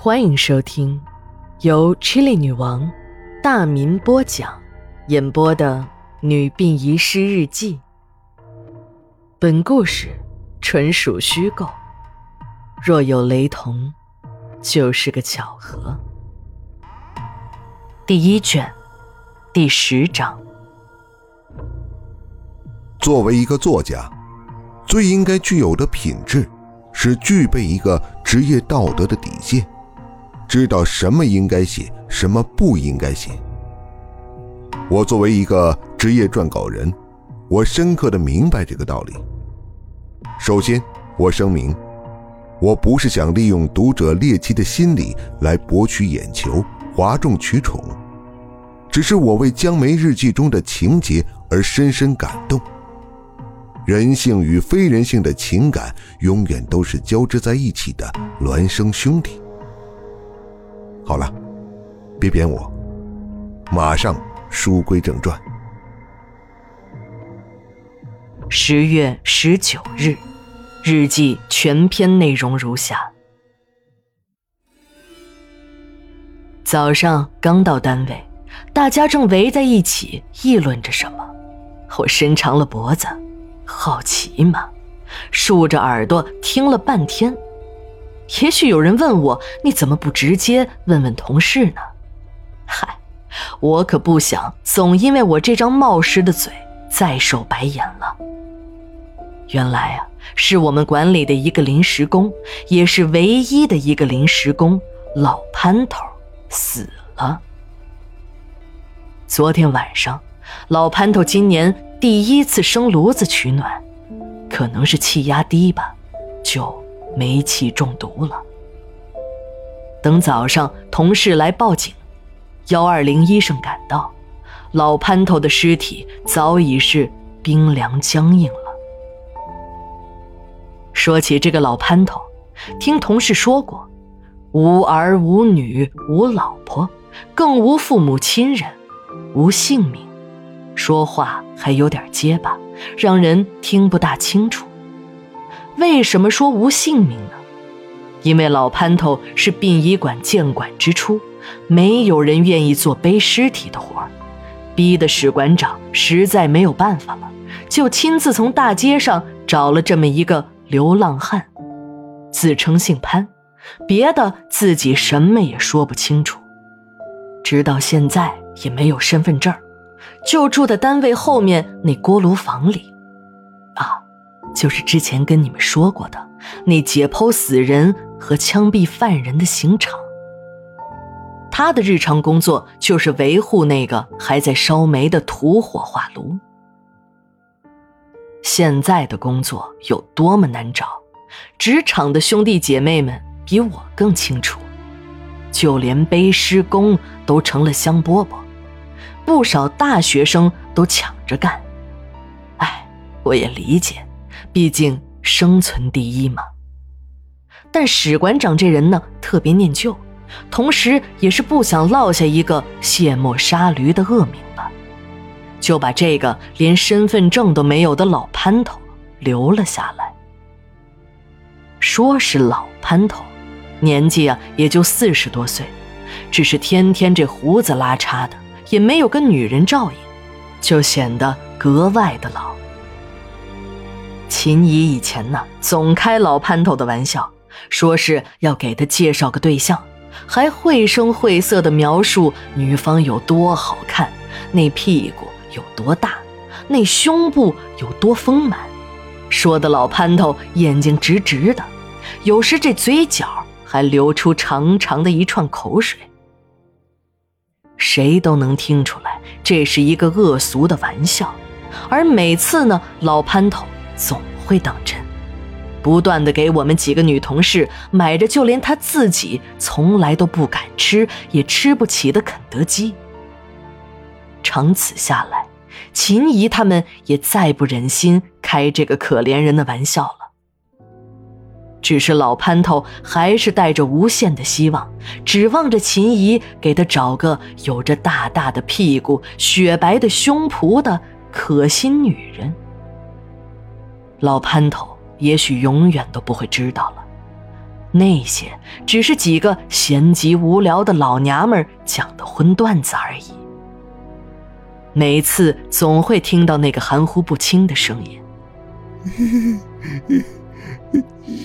欢迎收听由 Chili 女王大民播讲、演播的《女病遗失日记》。本故事纯属虚构，若有雷同，就是个巧合。第一卷第十章。作为一个作家，最应该具有的品质是具备一个职业道德的底线，知道什么应该写，什么不应该写。我作为一个职业撰稿人，我深刻的明白这个道理。首先，我声明，我不是想利用读者猎奇的心理来博取眼球、哗众取宠，只是我为《江梅日记》中的情节而深深感动。人性与非人性的情感永远都是交织在一起的孪生兄弟。别贬我，马上书归正传。十月十九日，日记全篇内容如下：早上刚到单位，大家正围在一起议论着什么，我伸长了脖子。好奇嘛，竖着耳朵听了半天。也许有人问我，你怎么不直接问问同事呢？嗨，我可不想总因为我这张冒失的嘴再受白眼了。原来啊，是我们管理的一个临时工，也是唯一的一个临时工老潘头死了。昨天晚上，老潘头今年。第一次生炉子取暖，可能是气压低吧，就煤气中毒了。等早上同事来报警，幺二零医生赶到，老潘头的尸体早已是冰凉僵硬了。说起这个老潘头，听同事说过，无儿无女无老婆，更无父母亲人，无姓名。说话还有点结巴，让人听不大清楚。为什么说无姓名呢？因为老潘头是殡仪馆建馆之初，没有人愿意做背尸体的活，逼得史馆长实在没有办法了，就亲自从大街上找了这么一个流浪汉，自称姓潘，别的自己什么也说不清楚，直到现在也没有身份证。就住在单位后面那锅炉房里，啊，就是之前跟你们说过的那解剖死人和枪毙犯人的刑场。他的日常工作就是维护那个还在烧煤的土火化炉。现在的工作有多么难找，职场的兄弟姐妹们比我更清楚，就连背尸工都成了香饽饽。不少大学生都抢着干，哎，我也理解，毕竟生存第一嘛。但史馆长这人呢，特别念旧，同时也是不想落下一个卸磨杀驴的恶名吧，就把这个连身份证都没有的老潘头留了下来。说是老潘头，年纪啊也就四十多岁，只是天天这胡子拉碴的。也没有个女人照应，就显得格外的老。秦姨以前呢，总开老潘头的玩笑，说是要给他介绍个对象，还绘声绘色的描述女方有多好看，那屁股有多大，那胸部有多丰满，说的老潘头眼睛直直的，有时这嘴角还流出长长的一串口水。谁都能听出来，这是一个恶俗的玩笑，而每次呢，老潘头总会当真，不断的给我们几个女同事买着就连他自己从来都不敢吃也吃不起的肯德基。长此下来，秦姨他们也再不忍心开这个可怜人的玩笑了。只是老潘头还是带着无限的希望，指望着秦姨给他找个有着大大的屁股、雪白的胸脯的可心女人。老潘头也许永远都不会知道了，那些只是几个闲极无聊的老娘们讲的荤段子而已。每次总会听到那个含糊不清的声音：“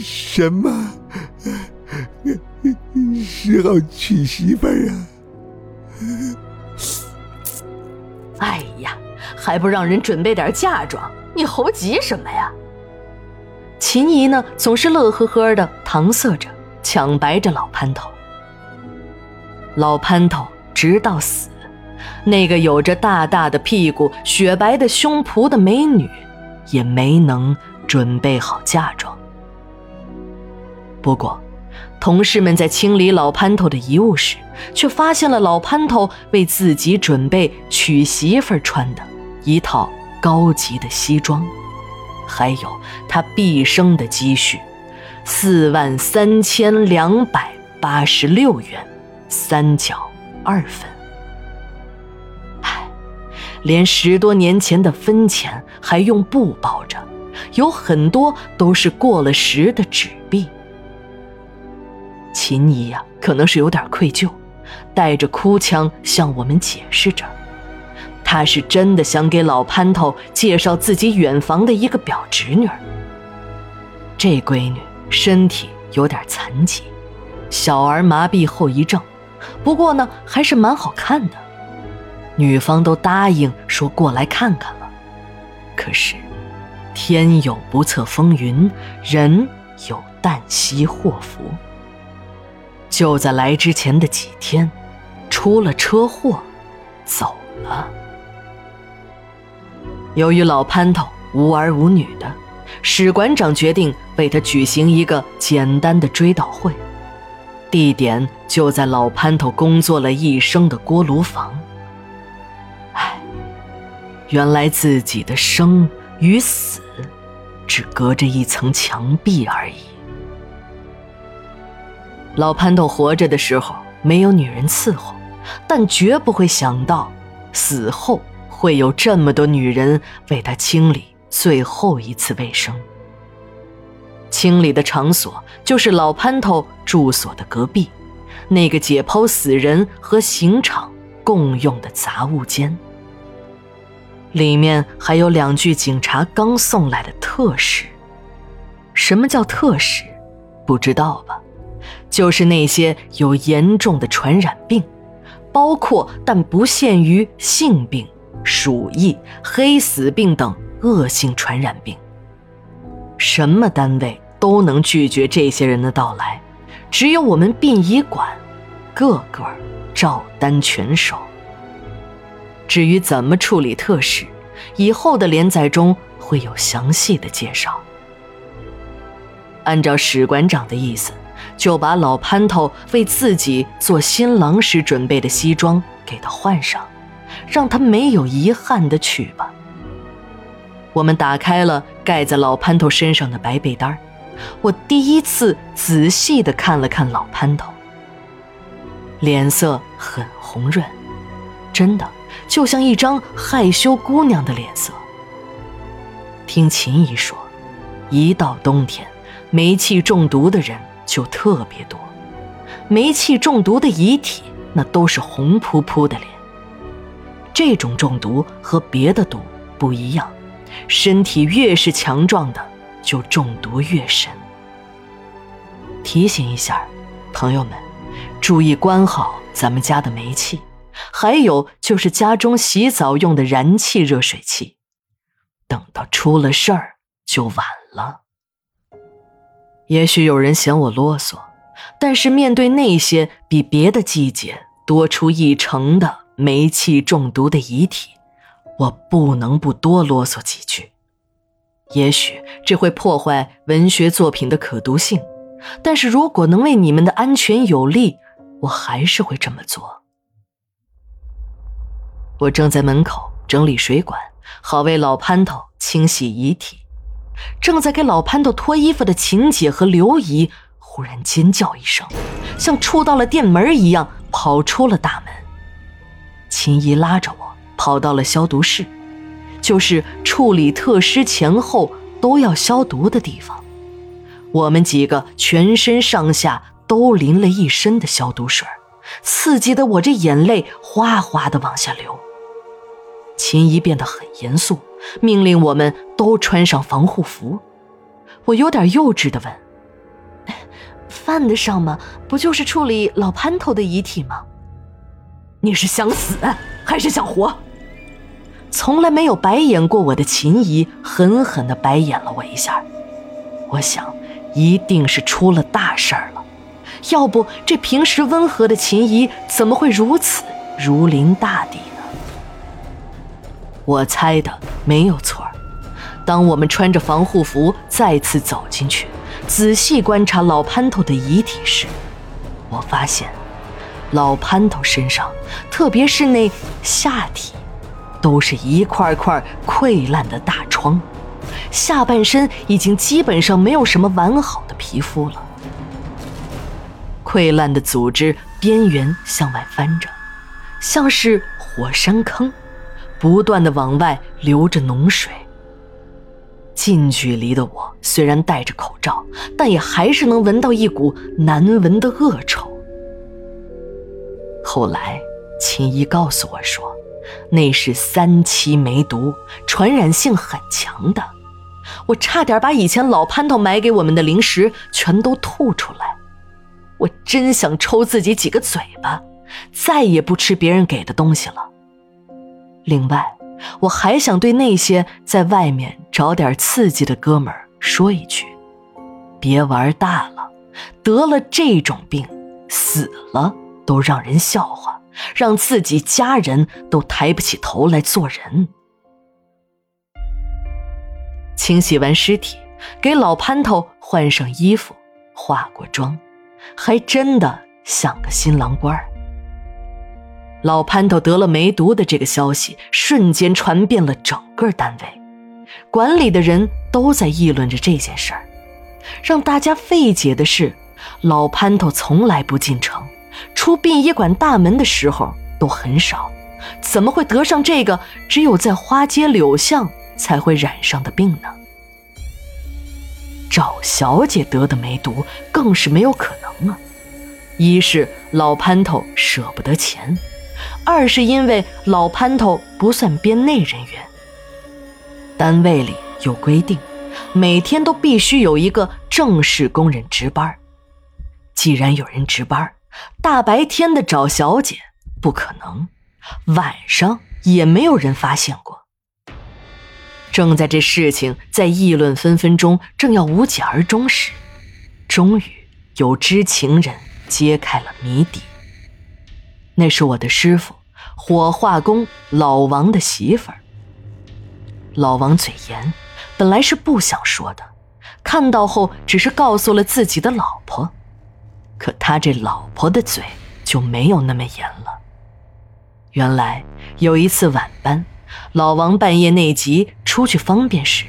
什么时候娶媳妇儿啊？”哎呀，还不让人准备点嫁妆？你猴急什么呀？秦姨呢，总是乐呵呵的搪塞着，抢白着老潘头。老潘头直到死，那个有着大大的屁股、雪白的胸脯的美女，也没能准备好嫁妆。不过，同事们在清理老潘头的遗物时，却发现了老潘头为自己准备娶媳妇穿的一套高级的西装。还有他毕生的积蓄，四万三千两百八十六元，三角二分。唉，连十多年前的分钱还用布包着，有很多都是过了时的纸币。秦姨呀，可能是有点愧疚，带着哭腔向我们解释着。他是真的想给老潘头介绍自己远房的一个表侄女。这闺女身体有点残疾，小儿麻痹后遗症，不过呢还是蛮好看的。女方都答应说过来看看了。可是，天有不测风云，人有旦夕祸福。就在来之前的几天，出了车祸，走了。由于老潘头无儿无女的，史馆长决定为他举行一个简单的追悼会，地点就在老潘头工作了一生的锅炉房。唉，原来自己的生与死，只隔着一层墙壁而已。老潘头活着的时候没有女人伺候，但绝不会想到死后。会有这么多女人为他清理最后一次卫生。清理的场所就是老潘头住所的隔壁，那个解剖死人和刑场共用的杂物间。里面还有两具警察刚送来的特使。什么叫特使？不知道吧？就是那些有严重的传染病，包括但不限于性病。鼠疫、黑死病等恶性传染病，什么单位都能拒绝这些人的到来，只有我们殡仪馆，个个照单全收。至于怎么处理特使，以后的连载中会有详细的介绍。按照史馆长的意思，就把老潘头为自己做新郎时准备的西装给他换上。让他没有遗憾的去吧。我们打开了盖在老潘头身上的白被单我第一次仔细的看了看老潘头，脸色很红润，真的就像一张害羞姑娘的脸色。听秦姨说，一到冬天，煤气中毒的人就特别多，煤气中毒的遗体那都是红扑扑的脸。这种中毒和别的毒不一样，身体越是强壮的，就中毒越深。提醒一下，朋友们，注意关好咱们家的煤气，还有就是家中洗澡用的燃气热水器。等到出了事儿就晚了。也许有人嫌我啰嗦，但是面对那些比别的季节多出一成的。煤气中毒的遗体，我不能不多啰嗦几句。也许这会破坏文学作品的可读性，但是如果能为你们的安全有利，我还是会这么做。我正在门口整理水管，好为老潘头清洗遗体。正在给老潘头脱衣服的秦姐和刘姨忽然尖叫一声，像触到了电门一样跑出了大门。秦姨拉着我跑到了消毒室，就是处理特尸前后都要消毒的地方。我们几个全身上下都淋了一身的消毒水，刺激的我这眼泪哗哗的往下流。秦姨变得很严肃，命令我们都穿上防护服。我有点幼稚的问：“犯得上吗？不就是处理老潘头的遗体吗？”你是想死还是想活？从来没有白眼过我的秦姨狠狠地白眼了我一下。我想，一定是出了大事儿了，要不这平时温和的秦姨怎么会如此如临大敌呢？我猜的没有错。当我们穿着防护服再次走进去，仔细观察老潘头的遗体时，我发现，老潘头身上，特别是那下体，都是一块块溃烂的大疮，下半身已经基本上没有什么完好的皮肤了。溃烂的组织边缘向外翻着，像是火山坑，不断的往外流着脓水。近距离的我虽然戴着口罩，但也还是能闻到一股难闻的恶臭。后来，秦医告诉我说，那是三七梅毒，传染性很强的。我差点把以前老潘头买给我们的零食全都吐出来。我真想抽自己几个嘴巴，再也不吃别人给的东西了。另外，我还想对那些在外面找点刺激的哥们儿说一句：别玩大了，得了这种病，死了都让人笑话，让自己家人都抬不起头来做人。清洗完尸体，给老潘头换上衣服，化过妆，还真的像个新郎官。老潘头得了梅毒的这个消息瞬间传遍了整个单位，管理的人都在议论着这件事儿。让大家费解的是，老潘头从来不进城，出殡仪馆大门的时候都很少，怎么会得上这个只有在花街柳巷才会染上的病呢？赵小姐得的梅毒更是没有可能啊！一是老潘头舍不得钱。二是因为老潘头不算编内人员，单位里有规定，每天都必须有一个正式工人值班。既然有人值班，大白天的找小姐不可能，晚上也没有人发现过。正在这事情在议论纷纷中，正要无疾而终时，终于有知情人揭开了谜底。那是我的师傅，火化工老王的媳妇儿。老王嘴严，本来是不想说的，看到后只是告诉了自己的老婆。可他这老婆的嘴就没有那么严了。原来有一次晚班，老王半夜内急出去方便时，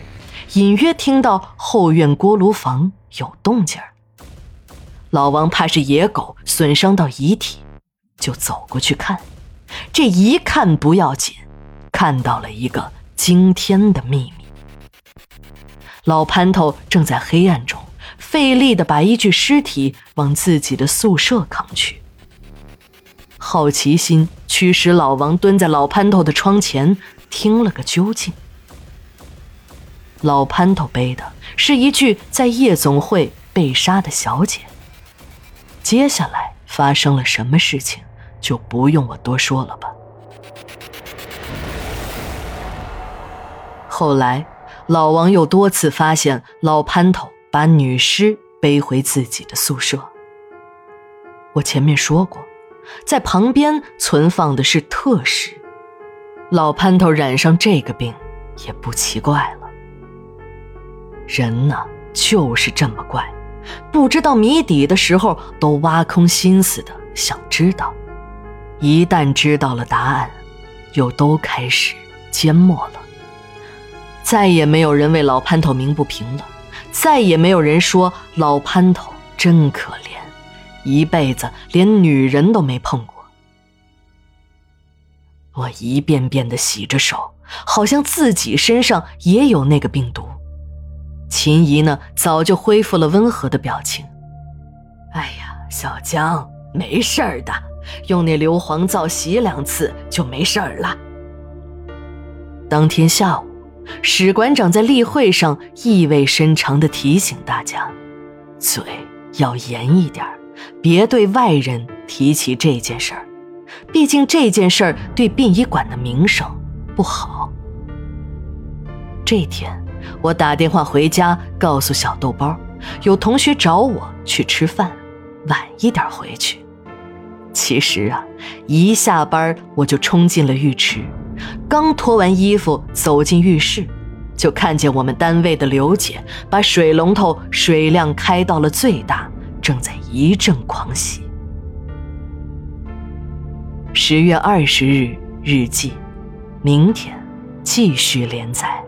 隐约听到后院锅炉房有动静儿。老王怕是野狗损伤到遗体。就走过去看，这一看不要紧，看到了一个惊天的秘密。老潘头正在黑暗中费力的把一具尸体往自己的宿舍扛去。好奇心驱使老王蹲在老潘头的窗前听了个究竟。老潘头背的是一具在夜总会被杀的小姐。接下来发生了什么事情？就不用我多说了吧。后来，老王又多次发现老潘头把女尸背回自己的宿舍。我前面说过，在旁边存放的是特尸，老潘头染上这个病也不奇怪了。人呢，就是这么怪，不知道谜底的时候，都挖空心思的想知道。一旦知道了答案，又都开始缄默了。再也没有人为老潘头鸣不平了，再也没有人说老潘头真可怜，一辈子连女人都没碰过。我一遍遍的洗着手，好像自己身上也有那个病毒。秦姨呢，早就恢复了温和的表情。哎呀，小江，没事儿的，用那硫磺皂洗两次就没事儿了。当天下午，史馆长在例会上意味深长地提醒大家：嘴要严一点，别对外人提起这件事儿，毕竟这件事儿对殡仪馆的名声不好。这天，我打电话回家，告诉小豆包，有同学找我去吃饭，晚一点回去。其实啊，一下班我就冲进了浴池，刚脱完衣服走进浴室，就看见我们单位的刘姐把水龙头水量开到了最大，正在一阵狂喜。十月二十日日记，明天继续连载。